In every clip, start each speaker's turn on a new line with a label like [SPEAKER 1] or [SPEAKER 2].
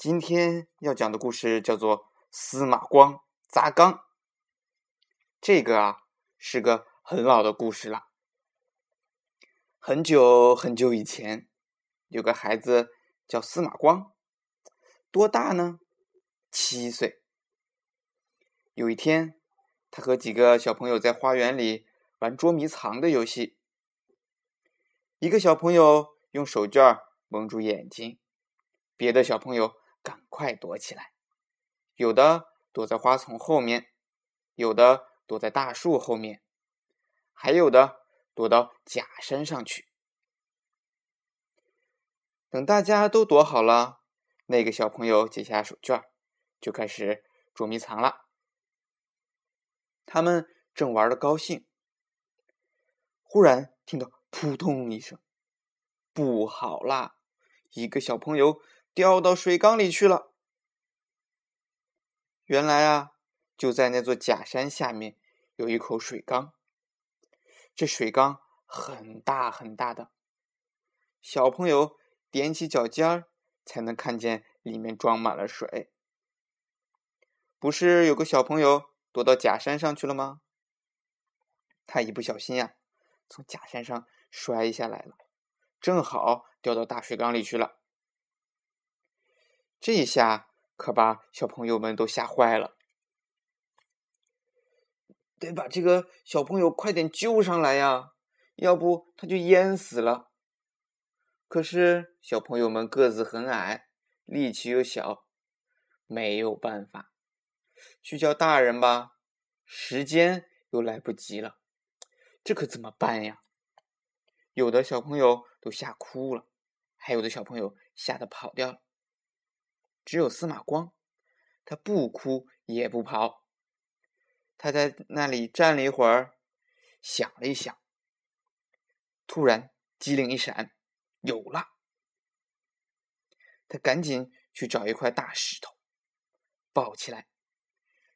[SPEAKER 1] 今天要讲的故事叫做《司马光砸缸》。这个啊是个很老的故事了。很久很久以前，有个孩子叫司马光，多大呢？七岁。有一天，他和几个小朋友在花园里玩捉迷藏的游戏。一个小朋友用手绢蒙住眼睛，别的小朋友。赶快躲起来！有的躲在花丛后面，有的躲在大树后面，还有的躲到假山上去。等大家都躲好了，那个小朋友解下手绢，就开始捉迷藏了。他们正玩的高兴，忽然听到扑通一声，不好啦！一个小朋友。掉到水缸里去了。原来啊，就在那座假山下面有一口水缸。这水缸很大很大的，小朋友踮起脚尖儿才能看见里面装满了水。不是有个小朋友躲到假山上去了吗？他一不小心呀，从假山上摔下来了，正好掉到大水缸里去了。这一下可把小朋友们都吓坏了，得把这个小朋友快点救上来呀，要不他就淹死了。可是小朋友们个子很矮，力气又小，没有办法，去叫大人吧，时间又来不及了，这可怎么办呀？有的小朋友都吓哭了，还有的小朋友吓得跑掉了。只有司马光，他不哭也不跑，他在那里站了一会儿，想了一想，突然机灵一闪，有了！他赶紧去找一块大石头，抱起来，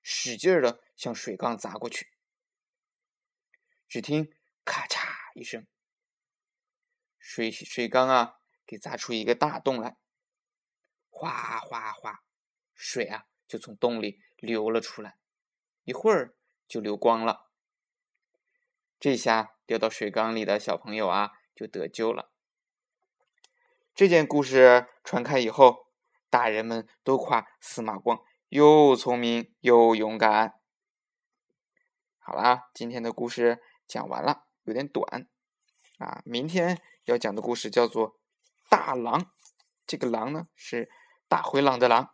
[SPEAKER 1] 使劲的向水缸砸过去。只听咔嚓一声，水水缸啊，给砸出一个大洞来。哗哗哗，水啊就从洞里流了出来，一会儿就流光了。这下掉到水缸里的小朋友啊就得救了。这件故事传开以后，大人们都夸司马光又聪明又勇敢。好啦，今天的故事讲完了，有点短啊。明天要讲的故事叫做《大狼》，这个狼呢是。大灰狼的狼。